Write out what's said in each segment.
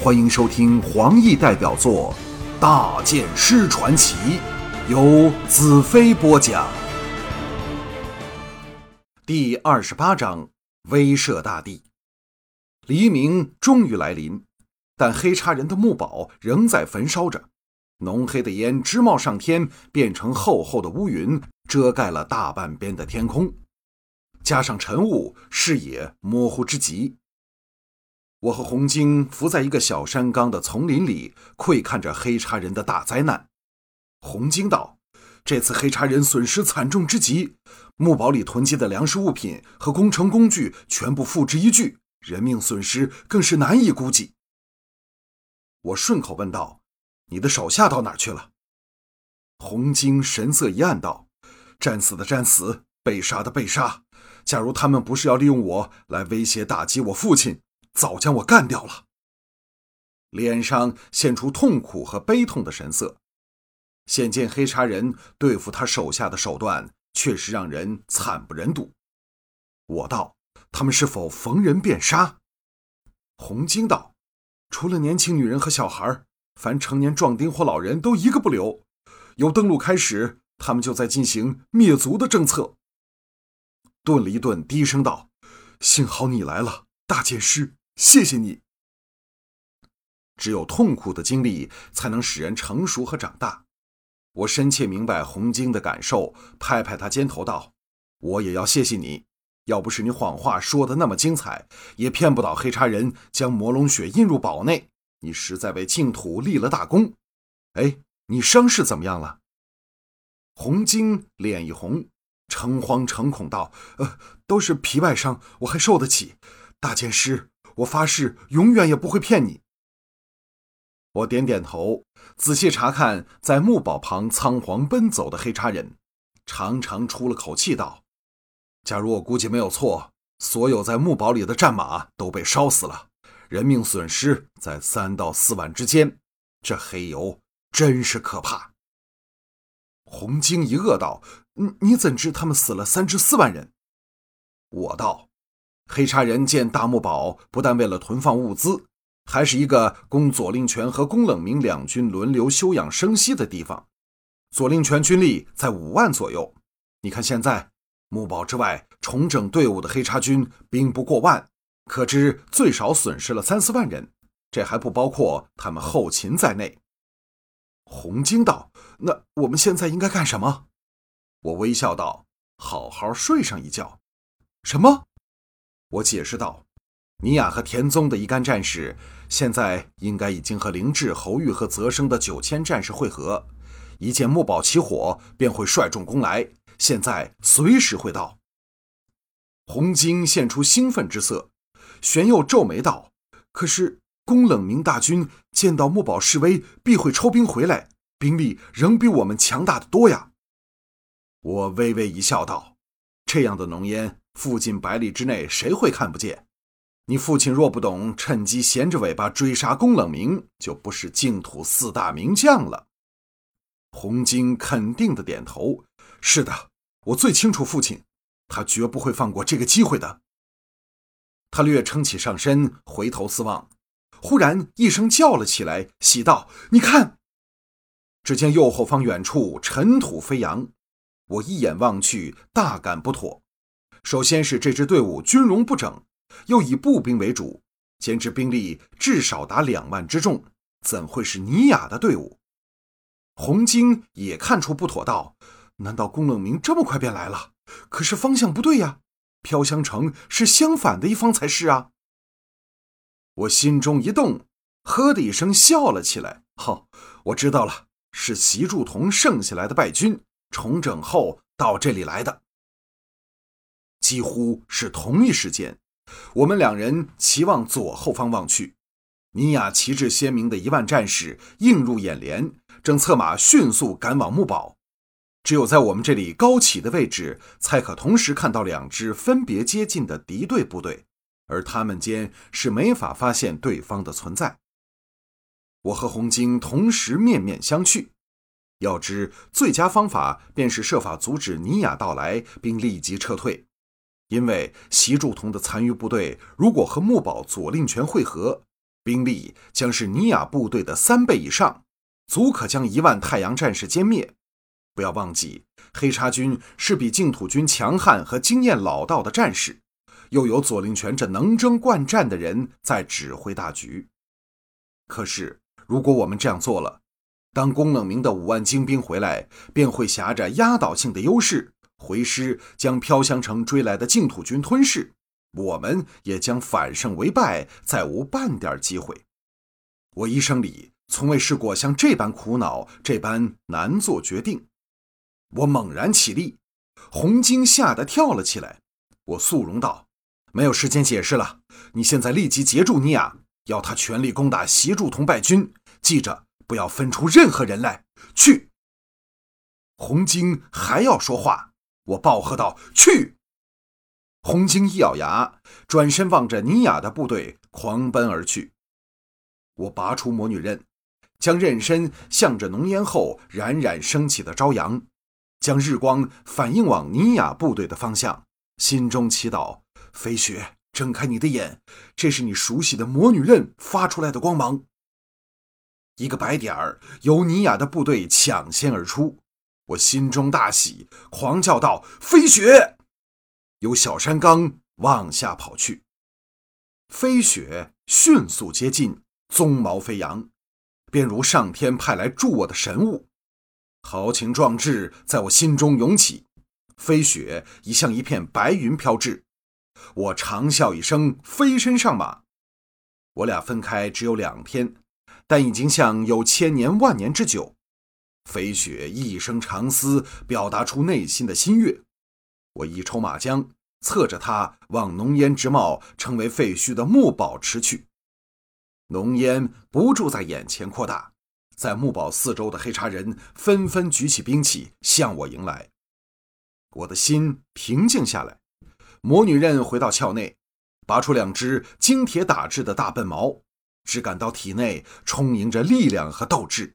欢迎收听黄奕代表作《大剑师传奇》，由子飞播讲。第二十八章：威慑大地。黎明终于来临，但黑叉人的墓堡仍在焚烧着，浓黑的烟直冒上天，变成厚厚的乌云，遮盖了大半边的天空。加上晨雾，视野模糊之极。我和红晶伏在一个小山岗的丛林里，窥看着黑茶人的大灾难。红晶道：“这次黑茶人损失惨重之极，墓堡里囤积的粮食物品和工程工具全部付之一炬，人命损失更是难以估计。”我顺口问道：“你的手下到哪去了？”红晶神色一暗道：“战死的战死，被杀的被杀。假如他们不是要利用我来威胁打击我父亲。”早将我干掉了。脸上现出痛苦和悲痛的神色，显见黑叉人对付他手下的手段确实让人惨不忍睹。我道：“他们是否逢人便杀？”红晶道：“除了年轻女人和小孩，凡成年壮丁或老人都一个不留。由登陆开始，他们就在进行灭族的政策。”顿了一顿，低声道：“幸好你来了，大剑师。”谢谢你。只有痛苦的经历才能使人成熟和长大。我深切明白红晶的感受，拍拍他肩头道：“我也要谢谢你。要不是你谎话说的那么精彩，也骗不倒黑茶人将魔龙血印入堡内。你实在为净土立了大功。哎，你伤势怎么样了？”红晶脸一红，诚惶诚恐道：“呃，都是皮外伤，我还受得起。大剑师。”我发誓，永远也不会骗你。我点点头，仔细查看在木堡旁仓皇奔走的黑叉人，长长出了口气，道：“假如我估计没有错，所有在木堡里的战马都被烧死了，人命损失在三到四万之间。这黑油真是可怕。”红晶一愕道：“你你怎知他们死了三至四万人？”我道。黑叉人建大木堡，不但为了囤放物资，还是一个供左令权和宫冷明两军轮流休养生息的地方。左令权军力在五万左右，你看现在木堡之外重整队伍的黑叉军兵不过万，可知最少损失了三四万人，这还不包括他们后勤在内。红晶道：“那我们现在应该干什么？”我微笑道：“好好睡上一觉。”什么？我解释道：“尼雅和田宗的一干战士，现在应该已经和灵智、侯玉和泽生的九千战士会合。一见木堡起火，便会率众攻来。现在随时会到。”红晶现出兴奋之色，玄佑皱眉道：“可是宫冷明大军见到木堡示威，必会抽兵回来，兵力仍比我们强大的多呀。”我微微一笑道：“这样的浓烟。”附近百里之内，谁会看不见？你父亲若不懂趁机衔着尾巴追杀宫冷明，就不是净土四大名将了。红晶肯定的点头：“是的，我最清楚父亲，他绝不会放过这个机会的。”他略撑起上身，回头四望，忽然一声叫了起来，喜道：“你看！”只见右后方远处尘土飞扬，我一眼望去，大感不妥。首先是这支队伍军容不整，又以步兵为主，兼之兵力至少达两万之众，怎会是尼雅的队伍？红晶也看出不妥，道：“难道宫冷明这么快便来了？可是方向不对呀，飘香城是相反的一方才是啊！”我心中一动，呵的一声笑了起来：“好，我知道了，是习祝同剩下来的败军重整后到这里来的。”几乎是同一时间，我们两人齐往左后方望去，尼雅旗帜鲜明的一万战士映入眼帘，正策马迅速赶往木堡。只有在我们这里高起的位置，才可同时看到两支分别接近的敌对部队，而他们间是没法发现对方的存在。我和红晶同时面面相觑，要知最佳方法便是设法阻止尼雅到来，并立即撤退。因为习仲同的残余部队如果和木堡左令权会合，兵力将是尼雅部队的三倍以上，足可将一万太阳战士歼灭。不要忘记，黑叉军是比净土军强悍和经验老道的战士，又有左令权这能征惯战的人在指挥大局。可是，如果我们这样做了，当龚冷明的五万精兵回来，便会挟着压倒性的优势回师，将飘香城追来的净土军吞噬。我们也将反胜为败，再无半点机会。我一生里从未试过像这般苦恼，这般难做决定。我猛然起立，红晶吓得跳了起来。我肃容道：“没有时间解释了，你现在立即截住尼亚，要他全力攻打协助同败军。记着，不要分出任何人来。去！”红晶还要说话，我暴喝道：“去！”红晶一咬牙，转身望着尼雅的部队狂奔而去。我拔出魔女刃，将刃身向着浓烟后冉冉升起的朝阳，将日光反映往尼雅部队的方向，心中祈祷：飞雪，睁开你的眼，这是你熟悉的魔女刃发出来的光芒。一个白点儿由尼雅的部队抢先而出，我心中大喜，狂叫道：“飞雪！”由小山岗往下跑去，飞雪迅速接近，鬃毛飞扬，便如上天派来助我的神物。豪情壮志在我心中涌起，飞雪已像一片白云飘至。我长啸一声，飞身上马。我俩分开只有两天，但已经像有千年万年之久。飞雪一声长嘶，表达出内心的心悦。我一抽马缰，侧着它往浓烟直冒、成为废墟的木堡驰去。浓烟不住在眼前扩大，在木堡四周的黑茶人纷纷举起兵器向我迎来。我的心平静下来。魔女刃回到鞘内，拔出两只精铁打制的大笨矛，只感到体内充盈着力量和斗志。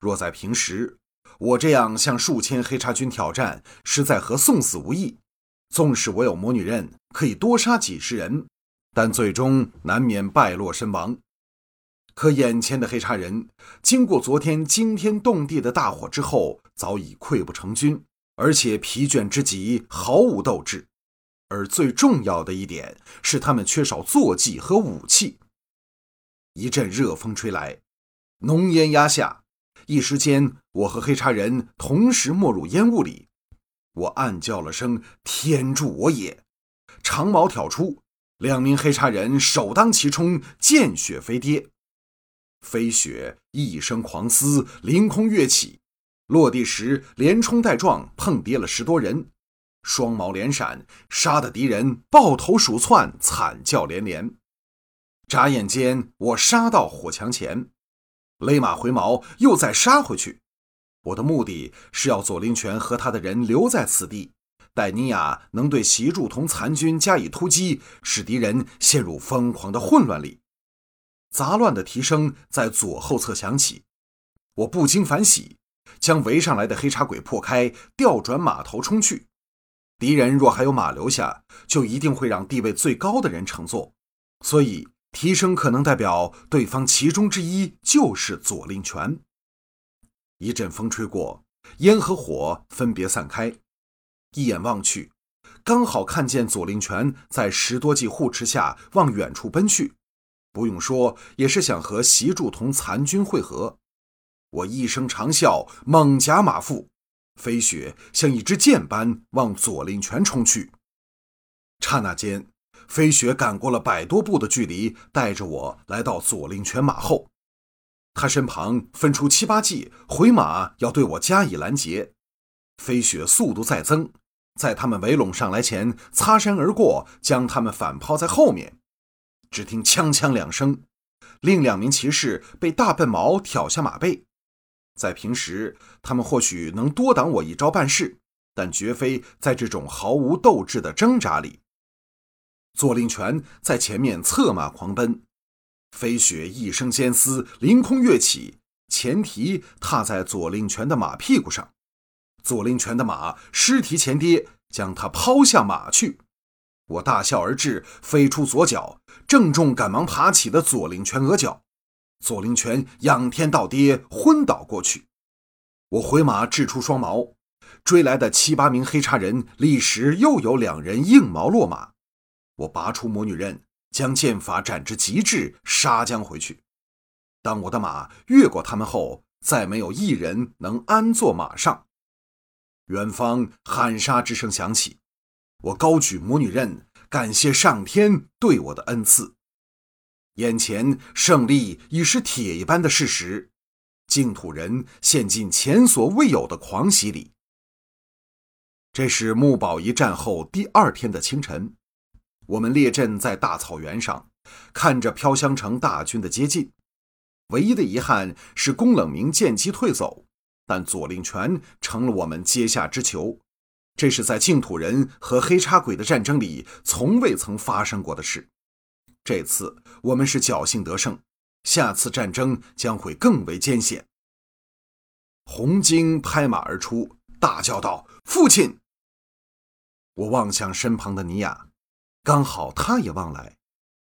若在平时，我这样向数千黑茶军挑战，实在和送死无异。纵使我有魔女刃，可以多杀几十人，但最终难免败落身亡。可眼前的黑茶人，经过昨天惊天动地的大火之后，早已溃不成军，而且疲倦之极，毫无斗志。而最重要的一点是，他们缺少坐骑和武器。一阵热风吹来，浓烟压下。一时间，我和黑茶人同时没入烟雾里。我暗叫了声“天助我也”，长矛挑出，两名黑茶人首当其冲，见血飞跌。飞雪一声狂嘶，凌空跃起，落地时连冲带撞，碰跌了十多人。双矛连闪，杀得敌人抱头鼠窜，惨叫连连。眨眼间，我杀到火墙前。勒马回矛，又再杀回去。我的目的是要左灵泉和他的人留在此地，待尼亚能对习柱同残军加以突击，使敌人陷入疯狂的混乱里。杂乱的蹄声在左后侧响起，我不禁反喜，将围上来的黑茶鬼破开，调转马头冲去。敌人若还有马留下，就一定会让地位最高的人乘坐，所以。提升可能代表对方其中之一就是左令权。一阵风吹过，烟和火分别散开，一眼望去，刚好看见左令权在十多骑护持下往远处奔去。不用说，也是想和习柱同残军会合。我一声长啸，猛夹马腹，飞雪像一支箭般往左令权冲去。刹那间。飞雪赶过了百多步的距离，带着我来到左令泉马后，他身旁分出七八骑回马，要对我加以拦截。飞雪速度再增，在他们围拢上来前擦身而过，将他们反抛在后面。只听锵锵两声，另两名骑士被大笨毛挑下马背。在平时，他们或许能多挡我一招半式，但绝非在这种毫无斗志的挣扎里。左令权在前面策马狂奔，飞雪一声尖嘶，凌空跃起，前蹄踏在左令权的马屁股上，左令权的马失蹄前跌，将他抛下马去。我大笑而至，飞出左脚，正中赶忙爬起的左令权额角，左令权仰天倒跌，昏倒过去。我回马掷出双矛，追来的七八名黑叉人立时又有两人硬矛落马。我拔出魔女刃，将剑法斩至极致，杀将回去。当我的马越过他们后，再没有一人能安坐马上。远方喊杀之声响起，我高举魔女刃，感谢上天对我的恩赐。眼前胜利已是铁一般的事实，净土人陷进前所未有的狂喜里。这是木宝一战后第二天的清晨。我们列阵在大草原上，看着飘香城大军的接近。唯一的遗憾是宫冷明见机退走，但左令权成了我们阶下之囚。这是在净土人和黑叉鬼的战争里从未曾发生过的事。这次我们是侥幸得胜，下次战争将会更为艰险。红晶拍马而出，大叫道：“父亲！”我望向身旁的尼雅。刚好他也望来，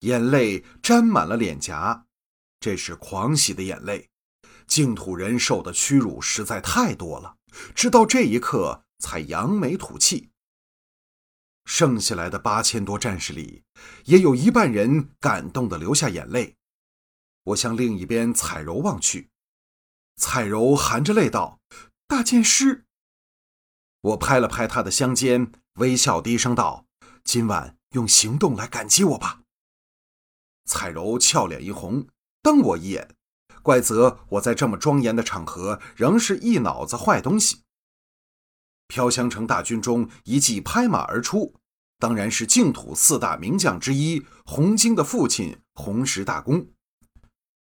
眼泪沾满了脸颊，这是狂喜的眼泪。净土人受的屈辱实在太多了，直到这一刻才扬眉吐气。剩下来的八千多战士里，也有一半人感动的流下眼泪。我向另一边彩柔望去，彩柔含着泪道：“大剑师。”我拍了拍他的香肩，微笑低声道：“今晚。”用行动来感激我吧。彩柔俏脸一红，瞪我一眼，怪责我在这么庄严的场合仍是一脑子坏东西。飘香城大军中一骑拍马而出，当然是净土四大名将之一洪经的父亲洪石大公。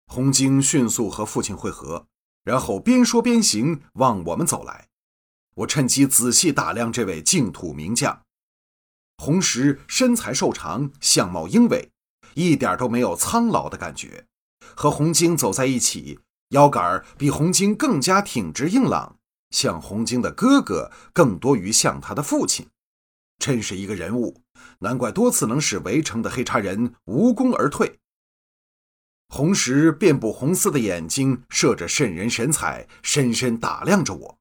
洪经迅速和父亲会合，然后边说边行往我们走来。我趁机仔细打量这位净土名将。红石身材瘦长，相貌英伟，一点都没有苍老的感觉。和红晶走在一起，腰杆比红晶更加挺直硬朗，像红晶的哥哥，更多于像他的父亲。真是一个人物，难怪多次能使围城的黑叉人无功而退。红石遍布红丝的眼睛射着渗人神采，深深打量着我。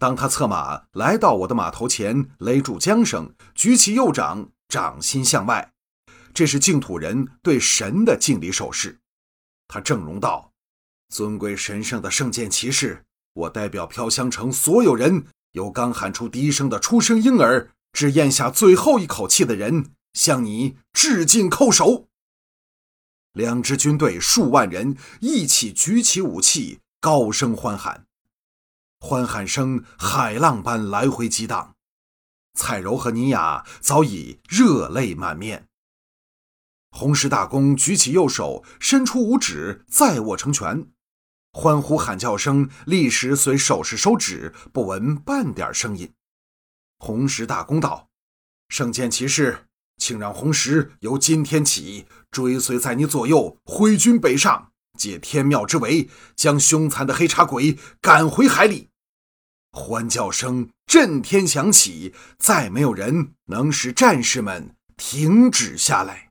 当他策马来到我的马头前，勒住缰绳，举起右掌，掌心向外，这是净土人对神的敬礼手势。他正容道：“尊贵神圣的圣剑骑士，我代表飘香城所有人，由刚喊出第一声的出生婴儿，至咽下最后一口气的人，向你致敬叩首。”两支军队数万人一起举起武器，高声欢喊。欢喊声海浪般来回激荡，彩柔和尼雅早已热泪满面。红石大公举起右手，伸出五指，再握成拳，欢呼喊叫声立时随手势收止，不闻半点声音。红石大公道：“圣剑骑士，请让红石由今天起追随在你左右，挥军北上，借天庙之围，将凶残的黑茶鬼赶回海里。”欢叫声震天响起，再没有人能使战士们停止下来。